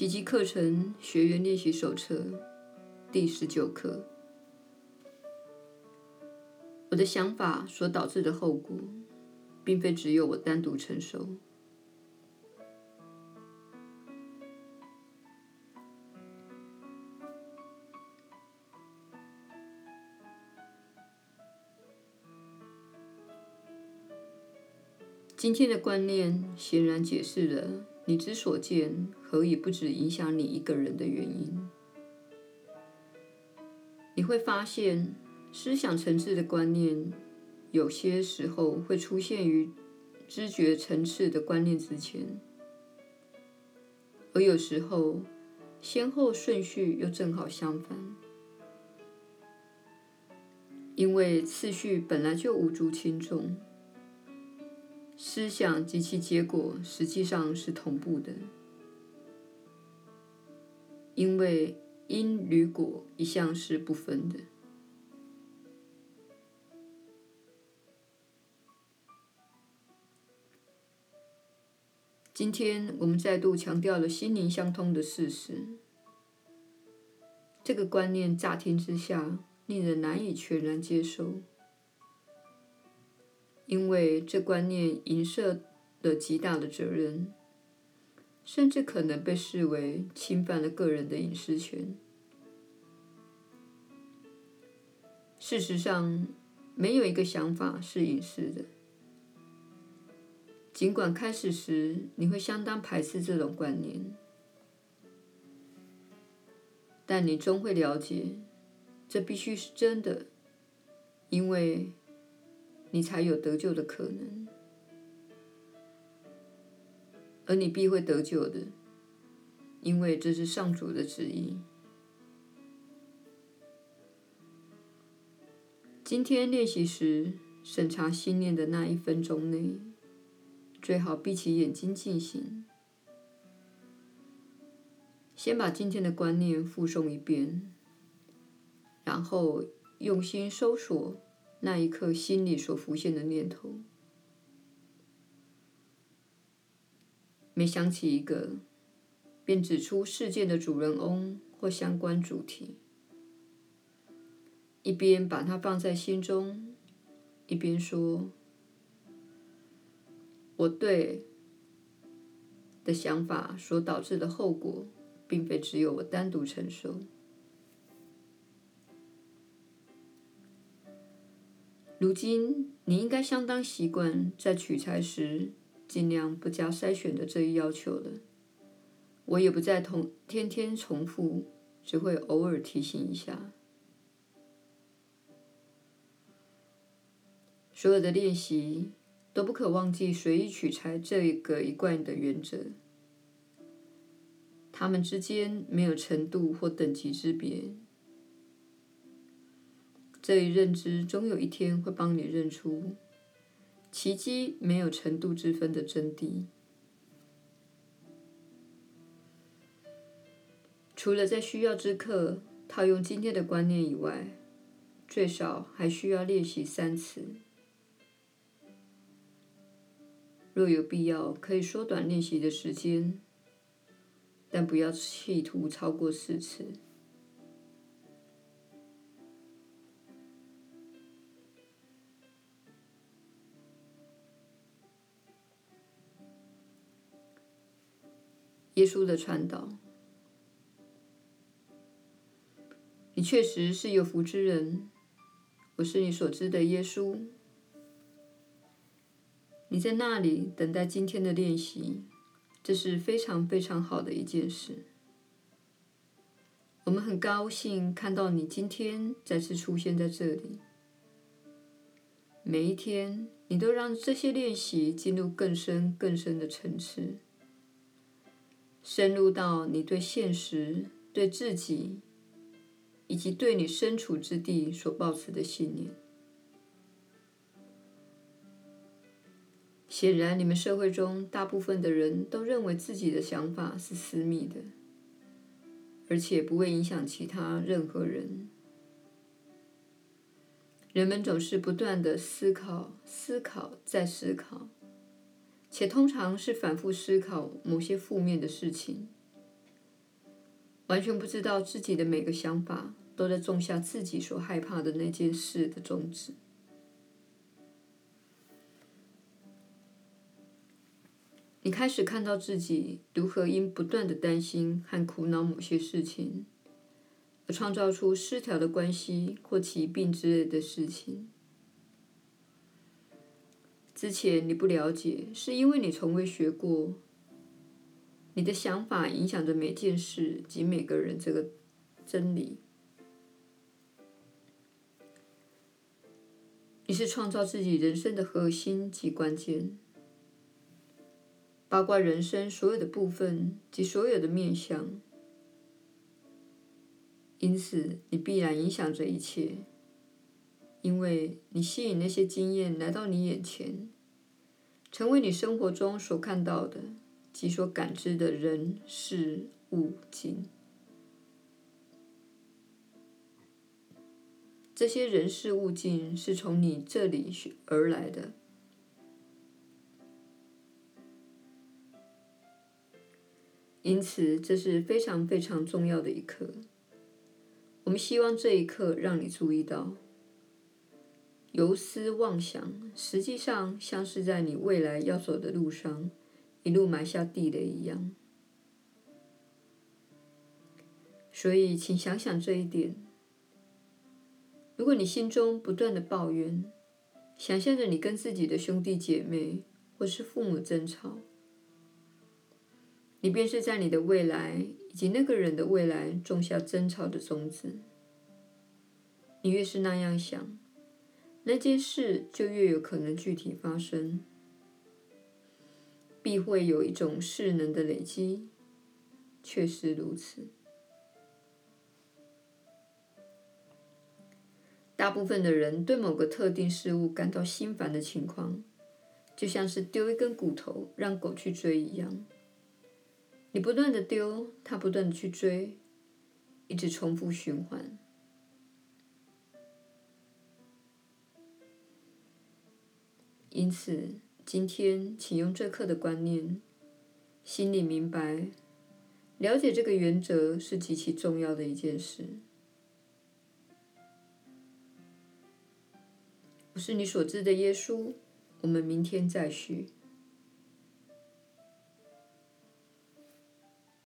奇迹课程学员练习手册第十九课：我的想法所导致的后果，并非只有我单独承受。今天的观念显然解释了你之所见何以不只影响你一个人的原因。你会发现，思想层次的观念有些时候会出现于知觉层次的观念之前，而有时候先后顺序又正好相反，因为次序本来就无足轻重。思想及其结果实际上是同步的，因为因与果一向是不分的。今天我们再度强调了心灵相通的事实。这个观念乍听之下令人难以全然接受。因为这观念影射了极大的责任，甚至可能被视为侵犯了个人的隐私权。事实上，没有一个想法是隐私的。尽管开始时你会相当排斥这种观念，但你终会了解，这必须是真的，因为。你才有得救的可能，而你必会得救的，因为这是上主的旨意。今天练习时，审查心念的那一分钟内，最好闭起眼睛进行。先把今天的观念复诵一遍，然后用心搜索。那一刻，心里所浮现的念头，每想起一个，便指出事件的主人翁或相关主题，一边把它放在心中，一边说：“我对的想法所导致的后果，并非只有我单独承受。”如今，你应该相当习惯在取材时尽量不加筛选的这一要求了。我也不再同天天重复，只会偶尔提醒一下。所有的练习都不可忘记随意取材这个一贯的原则。它们之间没有程度或等级之别。这一认知终有一天会帮你认出奇迹没有程度之分的真谛。除了在需要之刻套用今天的观念以外，最少还需要练习三次。若有必要，可以缩短练习的时间，但不要企图超过四次。耶稣的传导，你确实是有福之人。我是你所知的耶稣。你在那里等待今天的练习，这是非常非常好的一件事。我们很高兴看到你今天再次出现在这里。每一天，你都让这些练习进入更深更深的层次。深入到你对现实、对自己，以及对你身处之地所抱持的信念。显然，你们社会中大部分的人都认为自己的想法是私密的，而且不会影响其他任何人。人们总是不断的思考、思考、再思考。且通常是反复思考某些负面的事情，完全不知道自己的每个想法都在种下自己所害怕的那件事的种子。你开始看到自己如何因不断的担心和苦恼某些事情，而创造出失调的关系或疾病之类的事情。之前你不了解，是因为你从未学过。你的想法影响着每件事及每个人这个真理。你是创造自己人生的核心及关键。包括人生所有的部分及所有的面向，因此你必然影响着一切，因为你吸引那些经验来到你眼前，成为你生活中所看到的及所感知的人事物境。这些人事物境是从你这里学而来的。因此，这是非常非常重要的一课。我们希望这一课让你注意到，游思妄想实际上像是在你未来要走的路上一路埋下地雷一样。所以，请想想这一点。如果你心中不断的抱怨，想象着你跟自己的兄弟姐妹或是父母争吵。你便是在你的未来以及那个人的未来种下争吵的种子。你越是那样想，那件事就越有可能具体发生，必会有一种势能的累积。确实如此。大部分的人对某个特定事物感到心烦的情况，就像是丢一根骨头让狗去追一样。你不断的丢，他不断的去追，一直重复循环。因此，今天请用这刻的观念，心里明白，了解这个原则是极其重要的一件事。我是你所知的耶稣，我们明天再续。